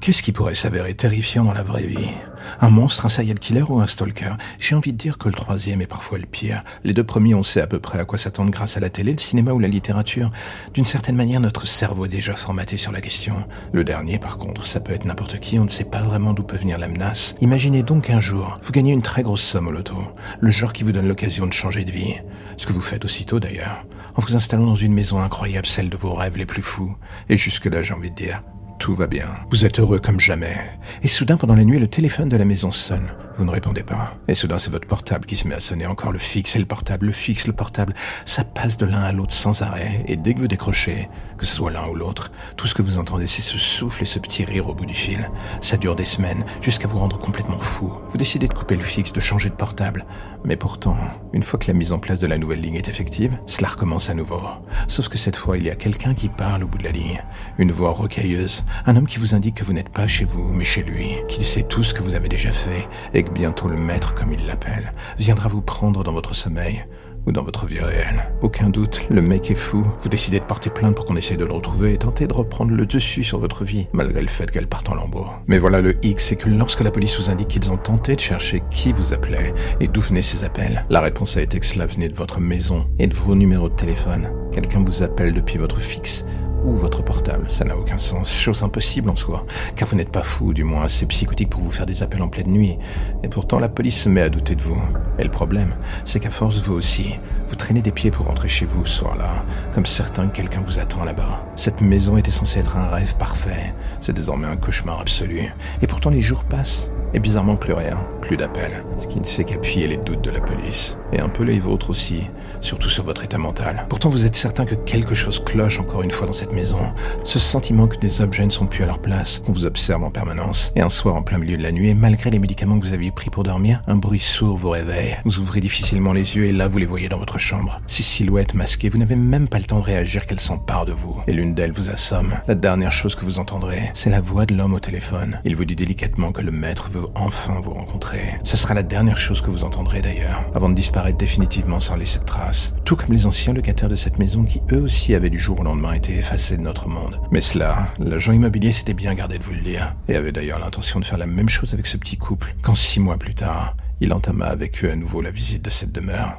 Qu'est-ce qui pourrait s'avérer terrifiant dans la vraie vie? Un monstre, un serial killer ou un stalker? J'ai envie de dire que le troisième est parfois le pire. Les deux premiers, on sait à peu près à quoi s'attendre grâce à la télé, le cinéma ou la littérature. D'une certaine manière, notre cerveau est déjà formaté sur la question. Le dernier, par contre, ça peut être n'importe qui, on ne sait pas vraiment d'où peut venir la menace. Imaginez donc un jour, vous gagnez une très grosse somme au loto. Le genre qui vous donne l'occasion de changer de vie. Ce que vous faites aussitôt d'ailleurs. En vous installant dans une maison incroyable, celle de vos rêves les plus fous. Et jusque-là, j'ai envie de dire, tout va bien. Vous êtes heureux comme jamais. Et soudain, pendant la nuit, le téléphone de la maison sonne. Vous ne répondez pas. Et soudain, c'est votre portable qui se met à sonner. Encore le fixe et le portable, le fixe, le portable. Ça passe de l'un à l'autre sans arrêt. Et dès que vous décrochez, que ce soit l'un ou l'autre, tout ce que vous entendez, c'est ce souffle et ce petit rire au bout du fil. Ça dure des semaines, jusqu'à vous rendre complètement fou. Vous décidez de couper le fixe, de changer de portable. Mais pourtant, une fois que la mise en place de la nouvelle ligne est effective, cela recommence à nouveau. Sauf que cette fois, il y a quelqu'un qui parle au bout de la ligne. Une voix rocailleuse. Un homme qui vous indique que vous n'êtes pas chez vous, mais chez lui. Qui sait tout ce que vous avez déjà fait. Et que bientôt le maître, comme il l'appelle, viendra vous prendre dans votre sommeil ou dans votre vie réelle. Aucun doute, le mec est fou. Vous décidez de porter plainte pour qu'on essaye de le retrouver et tenter de reprendre le dessus sur votre vie, malgré le fait qu'elle parte en lambeaux. Mais voilà le X, c'est que lorsque la police vous indique qu'ils ont tenté de chercher qui vous appelait et d'où venaient ces appels, la réponse a été que cela venait de votre maison et de vos numéros de téléphone. Quelqu'un vous appelle depuis votre fixe ou votre portable. Ça n'a aucun sens. Chose impossible en soi. Car vous n'êtes pas fou, du moins assez psychotique pour vous faire des appels en pleine nuit. Et pourtant, la police se met à douter de vous. Et le problème, c'est qu'à force, vous aussi, vous traînez des pieds pour rentrer chez vous ce soir-là. Comme certain que quelqu'un vous attend là-bas. Cette maison était censée être un rêve parfait. C'est désormais un cauchemar absolu. Et pourtant, les jours passent. Et bizarrement, plus rien, plus d'appels, ce qui ne fait qu'appuyer les doutes de la police. Et un peu les vôtres aussi, surtout sur votre état mental. Pourtant, vous êtes certain que quelque chose cloche encore une fois dans cette maison. Ce sentiment que des objets ne sont plus à leur place, qu'on vous observe en permanence. Et un soir en plein milieu de la nuit, et malgré les médicaments que vous aviez pris pour dormir, un bruit sourd vous réveille. Vous ouvrez difficilement les yeux et là, vous les voyez dans votre chambre. Ces silhouettes masquées, vous n'avez même pas le temps de réagir qu'elles s'emparent de vous. Et l'une d'elles vous assomme. La dernière chose que vous entendrez, c'est la voix de l'homme au téléphone. Il vous dit délicatement que le maître veut enfin vous rencontrer. Ce sera la dernière chose que vous entendrez d'ailleurs, avant de disparaître définitivement sans laisser de traces. Tout comme les anciens locataires de cette maison qui eux aussi avaient du jour au lendemain été effacés de notre monde. Mais cela, l'agent immobilier s'était bien gardé de vous le dire, et avait d'ailleurs l'intention de faire la même chose avec ce petit couple, quand six mois plus tard, il entama avec eux à nouveau la visite de cette demeure.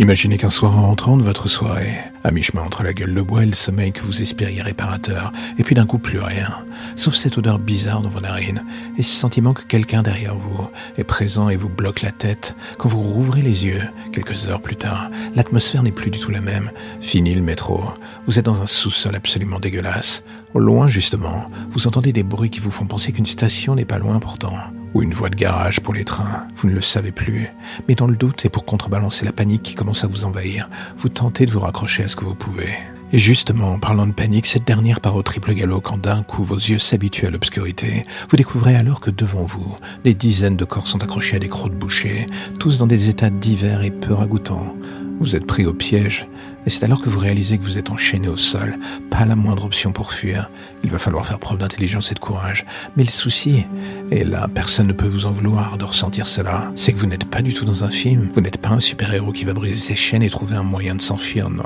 Imaginez qu'un soir en rentrant de votre soirée, à mi-chemin entre la gueule de bois et le sommeil que vous espériez réparateur, et puis d'un coup plus rien, sauf cette odeur bizarre dans vos narines, et ce sentiment que quelqu'un derrière vous est présent et vous bloque la tête, quand vous rouvrez les yeux, quelques heures plus tard, l'atmosphère n'est plus du tout la même. Fini le métro, vous êtes dans un sous-sol absolument dégueulasse. Au loin justement, vous entendez des bruits qui vous font penser qu'une station n'est pas loin pourtant ou une voie de garage pour les trains, vous ne le savez plus. Mais dans le doute et pour contrebalancer la panique qui commence à vous envahir, vous tentez de vous raccrocher à ce que vous pouvez. Et justement, en parlant de panique, cette dernière part au triple galop quand d'un coup vos yeux s'habituent à l'obscurité. Vous découvrez alors que devant vous, des dizaines de corps sont accrochés à des crocs de boucher, tous dans des états divers et peu ragoûtants. Vous êtes pris au piège, et c'est alors que vous réalisez que vous êtes enchaîné au sol, pas la moindre option pour fuir. Il va falloir faire preuve d'intelligence et de courage. Mais le souci, et là personne ne peut vous en vouloir de ressentir cela, c'est que vous n'êtes pas du tout dans un film, vous n'êtes pas un super-héros qui va briser ses chaînes et trouver un moyen de s'enfuir, non.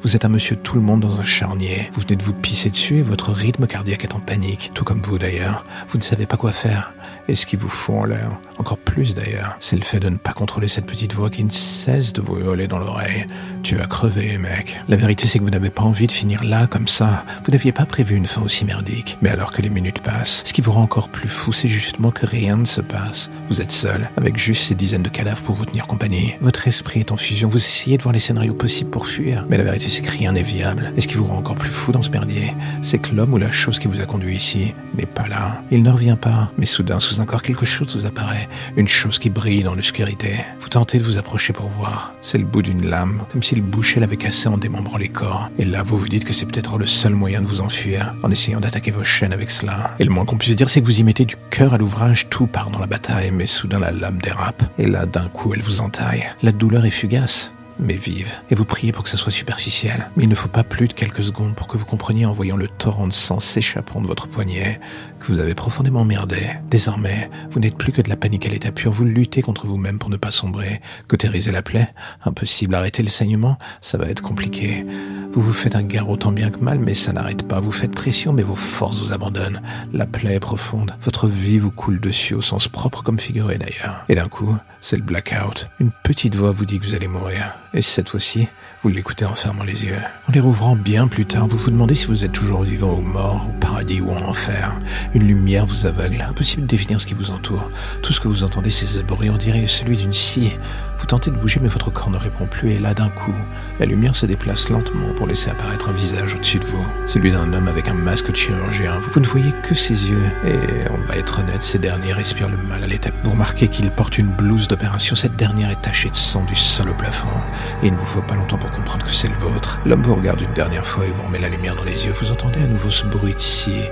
Vous êtes un monsieur tout le monde dans un charnier, vous venez de vous pisser dessus et votre rythme cardiaque est en panique, tout comme vous d'ailleurs. Vous ne savez pas quoi faire. Et ce qui vous fout en l'air, encore plus d'ailleurs, c'est le fait de ne pas contrôler cette petite voix qui ne cesse de vous hurler dans l'oreille. Tu vas crever, mec. La vérité, c'est que vous n'avez pas envie de finir là, comme ça. Vous n'aviez pas prévu une fin aussi merdique. Mais alors que les minutes passent, ce qui vous rend encore plus fou, c'est justement que rien ne se passe. Vous êtes seul, avec juste ces dizaines de cadavres pour vous tenir compagnie. Votre esprit est en fusion, vous essayez de voir les scénarios possibles pour fuir. Mais la vérité, c'est que rien n'est viable. Et ce qui vous rend encore plus fou dans ce merdier, c'est que l'homme ou la chose qui vous a conduit ici n'est pas là. Il ne revient pas. Mais soudain, sous un corps, quelque chose vous apparaît. Une chose qui brille dans l'obscurité. Vous tentez de vous approcher pour voir. C'est le bout d'une lame, comme si le boucher l'avait cassé en démembrant les corps. Et là, vous vous dites que c'est peut-être le seul moyen de vous enfuir, en essayant d'attaquer vos chaînes avec cela. Et le moins qu'on puisse dire, c'est que vous y mettez du cœur à l'ouvrage, tout part dans la bataille, mais soudain la lame dérape. Et là, d'un coup, elle vous entaille. La douleur est fugace mais vive. Et vous priez pour que ça soit superficiel. Mais il ne faut pas plus de quelques secondes pour que vous compreniez en voyant le torrent de sang s'échappant de votre poignet que vous avez profondément merdé. Désormais, vous n'êtes plus que de la panique à l'état pur. Vous luttez contre vous-même pour ne pas sombrer. Cautériser la plaie Impossible. Arrêter le saignement Ça va être compliqué. Vous vous faites un garrot tant bien que mal, mais ça n'arrête pas. Vous faites pression, mais vos forces vous abandonnent. La plaie est profonde. Votre vie vous coule dessus au sens propre comme figuré d'ailleurs. Et d'un coup, c'est le blackout. Une petite voix vous dit que vous allez mourir. Et cette fois-ci, vous l'écoutez en fermant les yeux. En les rouvrant bien plus tard, vous vous demandez si vous êtes toujours vivant ou mort, au paradis ou en enfer. Une lumière vous aveugle. Impossible de définir ce qui vous entoure. Tout ce que vous entendez, c'est ce bruit, on dirait celui d'une scie. Vous tentez de bouger, mais votre corps ne répond plus, et là, d'un coup, la lumière se déplace lentement pour laisser apparaître un visage au-dessus de vous. Celui d'un homme avec un masque de chirurgien. Vous ne voyez que ses yeux, et on va être honnête, ces derniers respirent le mal à l'état. Vous remarquez qu'il porte une blouse d'opération. Cette dernière est tachée de sang du sol au plafond, et il ne vous faut pas longtemps pour comprendre que c'est le vôtre. L'homme vous regarde une dernière fois et vous remet la lumière dans les yeux. Vous entendez à nouveau ce bruit de scie.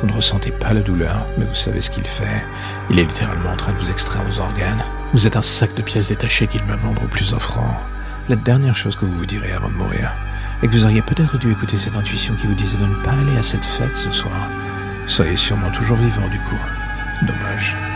Vous ne ressentez pas la douleur, mais vous savez ce qu'il fait. Il est littéralement en train de vous extraire vos organes. Vous êtes un sac de pièces détachées qu'il va vendre au plus offrant. La dernière chose que vous vous direz avant de mourir est que vous auriez peut-être dû écouter cette intuition qui vous disait de ne pas aller à cette fête ce soir. Soyez sûrement toujours vivant du coup. Dommage.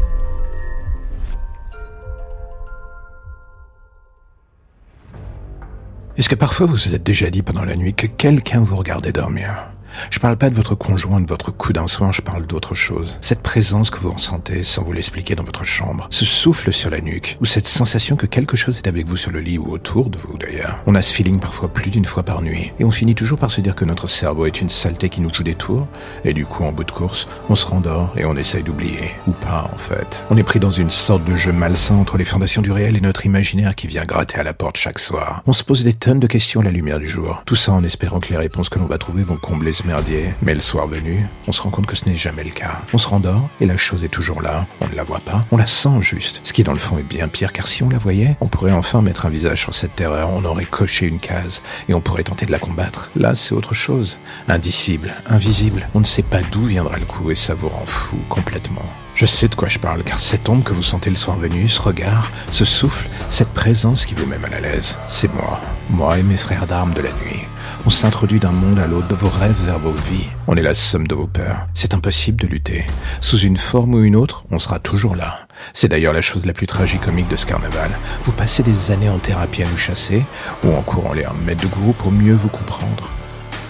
Est-ce que parfois vous vous êtes déjà dit pendant la nuit que quelqu'un vous regardait dormir? Je parle pas de votre conjoint, de votre coup d'un soin, je parle d'autre chose. Cette présence que vous ressentez sans vous l'expliquer dans votre chambre, ce souffle sur la nuque, ou cette sensation que quelque chose est avec vous sur le lit ou autour de vous d'ailleurs. On a ce feeling parfois plus d'une fois par nuit, et on finit toujours par se dire que notre cerveau est une saleté qui nous joue des tours, et du coup en bout de course, on se rendort et on essaye d'oublier. Ou pas en fait. On est pris dans une sorte de jeu malsain entre les fondations du réel et notre imaginaire qui vient gratter à la porte chaque soir. On se pose des tonnes de questions à la lumière du jour. Tout ça en espérant que les réponses que l'on va trouver vont combler merdier. Mais le soir venu, on se rend compte que ce n'est jamais le cas. On se rendort et la chose est toujours là. On ne la voit pas, on la sent juste. Ce qui dans le fond est bien pire car si on la voyait, on pourrait enfin mettre un visage sur cette terreur, on aurait coché une case et on pourrait tenter de la combattre. Là, c'est autre chose. Indicible, invisible. On ne sait pas d'où viendra le coup et ça vous rend fou complètement. Je sais de quoi je parle, car cette ombre que vous sentez le soir venu, ce regard, ce souffle, cette présence qui vous met mal à l'aise, c'est moi. Moi et mes frères d'armes de la nuit. On s'introduit d'un monde à l'autre, de vos rêves vers vos vies. On est la somme de vos peurs. C'est impossible de lutter. Sous une forme ou une autre, on sera toujours là. C'est d'ailleurs la chose la plus tragicomique de ce carnaval. Vous passez des années en thérapie à nous chasser, ou en courant les mètres de gourou pour mieux vous comprendre.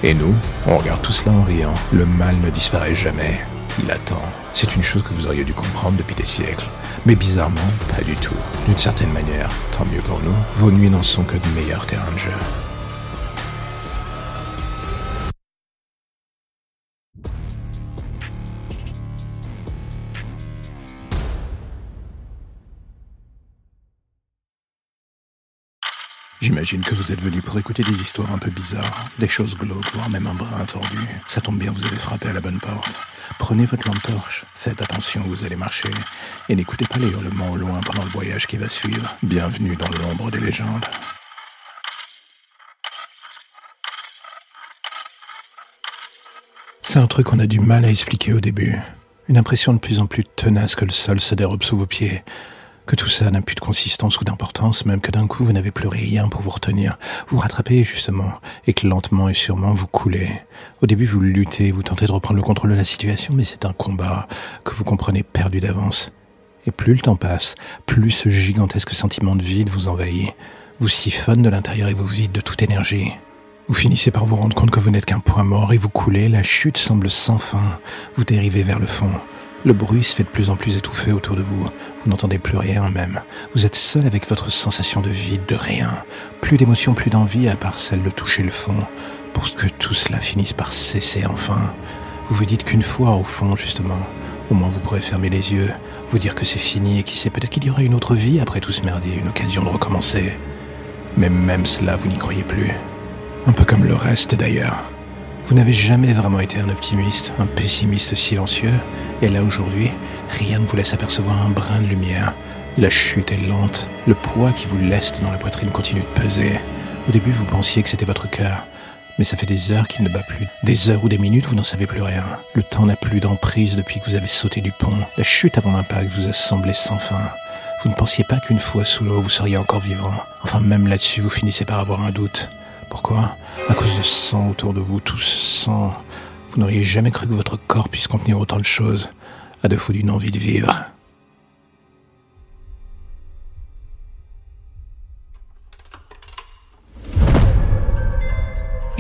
Et nous, on regarde tout cela en riant. Le mal ne disparaît jamais. Il attend. C'est une chose que vous auriez dû comprendre depuis des siècles. Mais bizarrement, pas du tout. D'une certaine manière, tant mieux pour nous, vos nuits n'en sont que de meilleurs terrains de jeu. J'imagine que vous êtes venu pour écouter des histoires un peu bizarres, des choses glauques, voire même un brin tordu. Ça tombe bien, vous avez frappé à la bonne porte. Prenez votre lampe torche, faites attention vous allez marcher, et n'écoutez pas les hurlements au loin pendant le voyage qui va suivre. Bienvenue dans l'ombre des légendes. C'est un truc qu'on a du mal à expliquer au début. Une impression de plus en plus tenace que le sol se dérobe sous vos pieds que tout ça n'a plus de consistance ou d'importance, même que d'un coup vous n'avez plus rien pour vous retenir, vous rattrapez justement, et que lentement et sûrement vous coulez. Au début vous luttez, vous tentez de reprendre le contrôle de la situation, mais c'est un combat que vous comprenez perdu d'avance. Et plus le temps passe, plus ce gigantesque sentiment de vide vous envahit, vous siphonne de l'intérieur et vous vide de toute énergie. Vous finissez par vous rendre compte que vous n'êtes qu'un point mort et vous coulez, la chute semble sans fin, vous dérivez vers le fond. Le bruit se fait de plus en plus étouffé autour de vous. Vous n'entendez plus rien même. Vous êtes seul avec votre sensation de vide, de rien. Plus d'émotion, plus d'envie à part celle de toucher le fond. Pour que tout cela finisse par cesser enfin. Vous vous dites qu'une fois au fond, justement, au moins vous pourrez fermer les yeux, vous dire que c'est fini et qui sait peut-être qu'il y aura une autre vie après tout ce merdier, une occasion de recommencer. Mais même cela, vous n'y croyez plus. Un peu comme le reste d'ailleurs. Vous n'avez jamais vraiment été un optimiste, un pessimiste silencieux, et là aujourd'hui, rien ne vous laisse apercevoir un brin de lumière. La chute est lente, le poids qui vous laisse dans la poitrine continue de peser. Au début, vous pensiez que c'était votre cœur, mais ça fait des heures qu'il ne bat plus. Des heures ou des minutes, vous n'en savez plus rien. Le temps n'a plus d'emprise depuis que vous avez sauté du pont. La chute avant l'impact vous a semblé sans fin. Vous ne pensiez pas qu'une fois sous l'eau, vous seriez encore vivant. Enfin, même là-dessus, vous finissez par avoir un doute. Pourquoi? À cause de sang autour de vous, tout sang. Vous n'auriez jamais cru que votre corps puisse contenir autant de choses, à défaut d'une envie de vivre.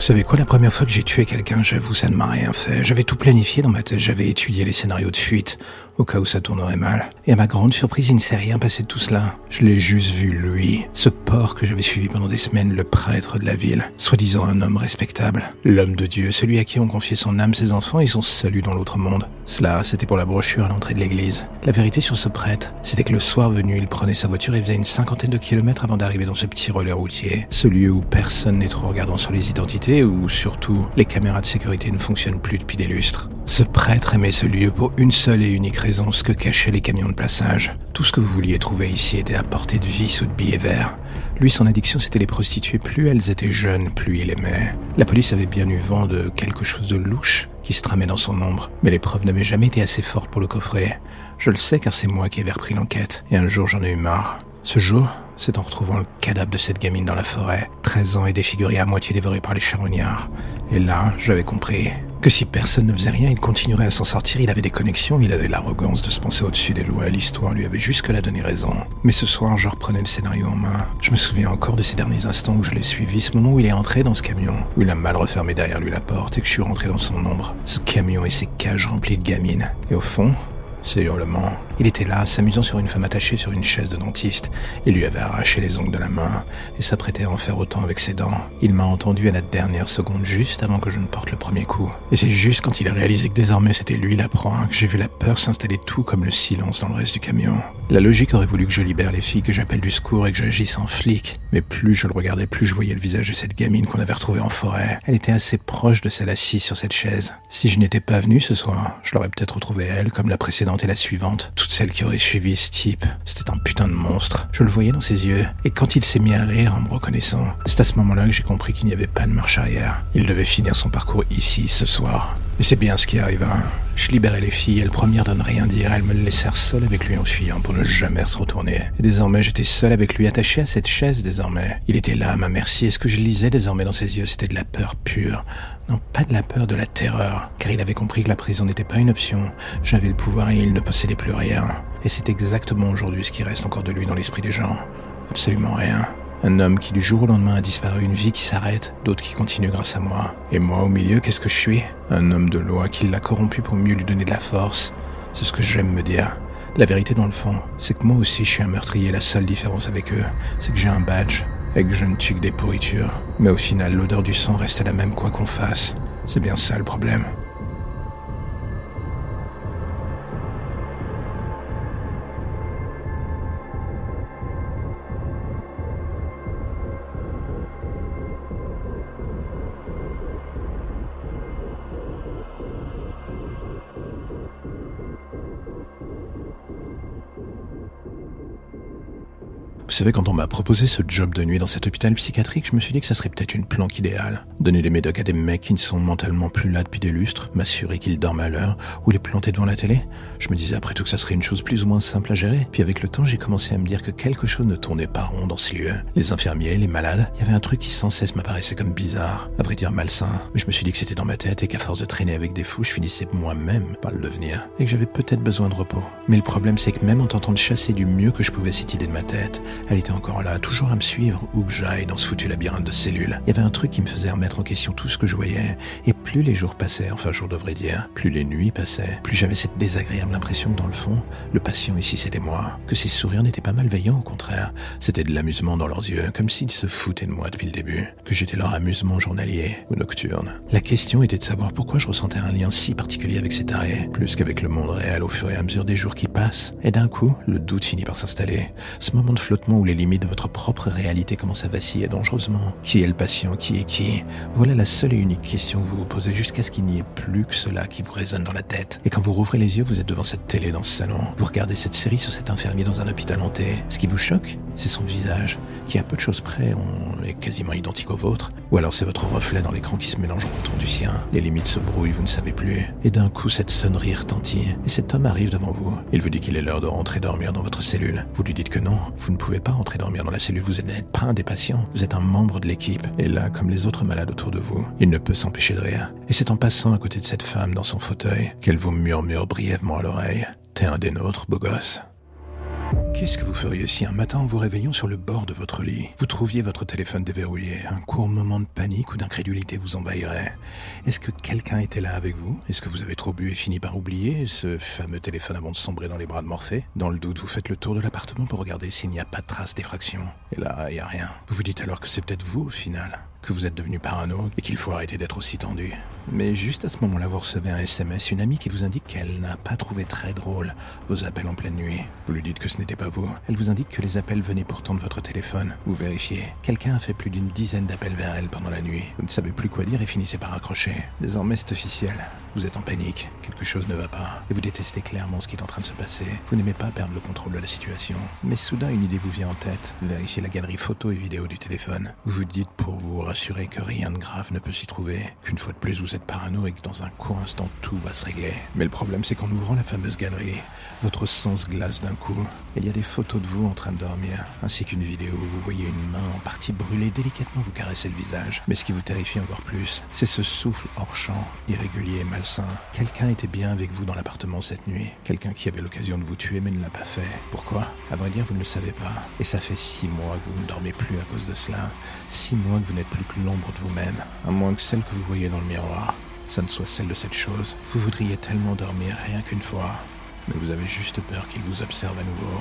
Vous savez quoi, la première fois que j'ai tué quelqu'un, j'avoue, ça ne m'a rien fait. J'avais tout planifié dans ma tête, j'avais étudié les scénarios de fuite, au cas où ça tournerait mal. Et à ma grande surprise, il ne s'est rien passé de tout cela. Je l'ai juste vu, lui, ce porc que j'avais suivi pendant des semaines, le prêtre de la ville, soi-disant un homme respectable, l'homme de Dieu, celui à qui on confiait son âme, ses enfants et son salut dans l'autre monde. Cela, c'était pour la brochure à l'entrée de l'église. La vérité sur ce prêtre, c'était que le soir venu, il prenait sa voiture et faisait une cinquantaine de kilomètres avant d'arriver dans ce petit relais routier, ce lieu où personne n'est trop regardant sur les identités, où surtout les caméras de sécurité ne fonctionnent plus depuis des lustres. Ce prêtre aimait ce lieu pour une seule et unique raison, ce que cachaient les camions de passage. Tout ce que vous vouliez trouver ici était à portée de vis ou de billets verts. Lui, son addiction, c'était les prostituées. Plus elles étaient jeunes, plus il aimait. La police avait bien eu vent de quelque chose de louche qui se tramait dans son ombre, mais les preuves n'avaient jamais été assez fortes pour le coffrer. Je le sais car c'est moi qui avais repris l'enquête, et un jour j'en ai eu marre. Ce jour, c'est en retrouvant le cadavre de cette gamine dans la forêt, 13 ans et défigurée à moitié dévorée par les charognards. Et là, j'avais compris. Que si personne ne faisait rien, il continuerait à s'en sortir, il avait des connexions, il avait l'arrogance de se penser au-dessus des lois, l'histoire lui avait jusque-là donné raison. Mais ce soir, je reprenais le scénario en main. Je me souviens encore de ces derniers instants où je l'ai suivi, ce moment où il est entré dans ce camion, où il a mal refermé derrière lui la porte et que je suis rentré dans son ombre. Ce camion et ses cages remplies de gamines. Et au fond, ces hurlements. Il était là, s'amusant sur une femme attachée sur une chaise de dentiste. Il lui avait arraché les ongles de la main et s'apprêtait à en faire autant avec ses dents. Il m'a entendu à la dernière seconde, juste avant que je ne porte le premier coup. Et c'est juste quand il a réalisé que désormais c'était lui la proie que j'ai vu la peur s'installer tout comme le silence dans le reste du camion. La logique aurait voulu que je libère les filles, que j'appelle du secours et que j'agisse en flic. Mais plus je le regardais, plus je voyais le visage de cette gamine qu'on avait retrouvée en forêt. Elle était assez proche de celle assise sur cette chaise. Si je n'étais pas venu ce soir, je l'aurais peut-être retrouvée elle, comme la précédente et la suivante. Toutes celles qui auraient suivi ce type. C'était un putain de monstre. Je le voyais dans ses yeux. Et quand il s'est mis à rire en me reconnaissant, c'est à ce moment-là que j'ai compris qu'il n'y avait pas de marche arrière. Il devait finir son parcours ici, ce soir. Et c'est bien ce qui arriva. Je libérais les filles, elles premières de ne rien dire, elles me laissèrent seul avec lui en fuyant pour ne jamais se retourner. Et désormais j'étais seul avec lui, attaché à cette chaise désormais. Il était là à ma merci, et ce que je lisais désormais dans ses yeux, c'était de la peur pure. Non, pas de la peur, de la terreur. Car il avait compris que la prison n'était pas une option. J'avais le pouvoir et il ne possédait plus rien. Et c'est exactement aujourd'hui ce qui reste encore de lui dans l'esprit des gens. Absolument rien. Un homme qui du jour au lendemain a disparu, une vie qui s'arrête, d'autres qui continuent grâce à moi. Et moi au milieu, qu'est-ce que je suis? Un homme de loi qui l'a corrompu pour mieux lui donner de la force. C'est ce que j'aime me dire. La vérité dans le fond, c'est que moi aussi je suis un meurtrier. La seule différence avec eux, c'est que j'ai un badge et que je ne tue que des pourritures. Mais au final, l'odeur du sang reste la même quoi qu'on fasse. C'est bien ça le problème. Vous savez, quand on m'a proposé ce job de nuit dans cet hôpital psychiatrique, je me suis dit que ça serait peut-être une planque idéale. Donner des médocs à des mecs qui ne sont mentalement plus là depuis des lustres, m'assurer qu'ils dorment à l'heure, ou les planter devant la télé. Je me disais après tout que ça serait une chose plus ou moins simple à gérer. Puis avec le temps, j'ai commencé à me dire que quelque chose ne tournait pas rond dans ces lieux. Les infirmiers, les malades, il y avait un truc qui sans cesse m'apparaissait comme bizarre, à vrai dire malsain. Mais je me suis dit que c'était dans ma tête et qu'à force de traîner avec des fous, je finissais moi-même par le devenir. Et que j'avais peut-être besoin de repos. Mais le problème, c'est que même en tentant de chasser du mieux que je pouvais cette idée de ma tête, elle était encore là, toujours à me suivre où que j'aille dans ce foutu labyrinthe de cellules. Il y avait un truc qui me faisait remettre en question tout ce que je voyais. Et plus les jours passaient, enfin jour devrait dire, plus les nuits passaient, plus j'avais cette désagréable impression que dans le fond, le patient ici c'était moi. Que ses sourires n'étaient pas malveillants, au contraire. C'était de l'amusement dans leurs yeux, comme s'ils se foutaient de moi depuis le début. Que j'étais leur amusement journalier ou nocturne. La question était de savoir pourquoi je ressentais un lien si particulier avec cet arrêt, plus qu'avec le monde réel au fur et à mesure des jours qui passent. Et d'un coup, le doute finit par s'installer. Ce moment de flottement où les limites de votre propre réalité commence à vaciller dangereusement. Qui est le patient? Qui est qui? Voilà la seule et unique question que vous vous posez jusqu'à ce qu'il n'y ait plus que cela qui vous résonne dans la tête. Et quand vous rouvrez les yeux, vous êtes devant cette télé dans ce salon. Vous regardez cette série sur cet infirmier dans un hôpital hanté. Ce qui vous choque, c'est son visage, qui à peu de choses près est quasiment identique au vôtre. Ou alors c'est votre reflet dans l'écran qui se mélange au contour du sien. Les limites se brouillent, vous ne savez plus. Et d'un coup, cette sonnerie retentit. Et cet homme arrive devant vous. Il vous dit qu'il est l'heure de rentrer dormir dans votre cellule. Vous lui dites que non, vous ne pouvez pas rentrer dormir dans la cellule, vous n'êtes pas un des patients, vous êtes un membre de l'équipe. Et là, comme les autres malades autour de vous, il ne peut s'empêcher de rire. Et c'est en passant à côté de cette femme dans son fauteuil qu'elle vous murmure brièvement à l'oreille. T'es un des nôtres, beau gosse. Qu'est-ce que vous feriez si un matin vous réveillant sur le bord de votre lit, vous trouviez votre téléphone déverrouillé, un court moment de panique ou d'incrédulité vous envahirait? Est-ce que quelqu'un était là avec vous? Est-ce que vous avez trop bu et fini par oublier ce fameux téléphone avant de sombrer dans les bras de Morphée? Dans le doute, vous faites le tour de l'appartement pour regarder s'il n'y a pas de trace d'effraction. Et là, il n'y a rien. Vous vous dites alors que c'est peut-être vous au final que vous êtes devenu parano et qu'il faut arrêter d'être aussi tendu. Mais juste à ce moment-là, vous recevez un SMS, une amie qui vous indique qu'elle n'a pas trouvé très drôle vos appels en pleine nuit. Vous lui dites que ce n'était pas vous. Elle vous indique que les appels venaient pourtant de votre téléphone. Vous vérifiez. Quelqu'un a fait plus d'une dizaine d'appels vers elle pendant la nuit. Vous ne savez plus quoi dire et finissez par accrocher. Désormais, c'est officiel. Vous êtes en panique, quelque chose ne va pas, et vous détestez clairement ce qui est en train de se passer. Vous n'aimez pas perdre le contrôle de la situation. Mais soudain, une idée vous vient en tête. Vérifiez la galerie photo et vidéo du téléphone. Vous vous dites pour vous rassurer que rien de grave ne peut s'y trouver, qu'une fois de plus vous êtes êtes parano et que dans un court instant tout va se régler. Mais le problème c'est qu'en ouvrant la fameuse galerie, votre sang se glace d'un coup. Il y a des photos de vous en train de dormir, ainsi qu'une vidéo où vous voyez une main en partie brûlée délicatement vous caresser le visage. Mais ce qui vous terrifie encore plus, c'est ce souffle hors champ, irrégulier et malsain. Quelqu'un était bien avec vous dans l'appartement cette nuit. Quelqu'un qui avait l'occasion de vous tuer mais ne l'a pas fait. Pourquoi? À vrai dire, vous ne le savez pas. Et ça fait six mois que vous ne dormez plus à cause de cela. Six mois que vous n'êtes plus que l'ombre de vous-même, à moins que celle que vous voyez dans le miroir. Ça ne soit celle de cette chose. Vous voudriez tellement dormir rien qu'une fois. Mais vous avez juste peur qu'il vous observe à nouveau.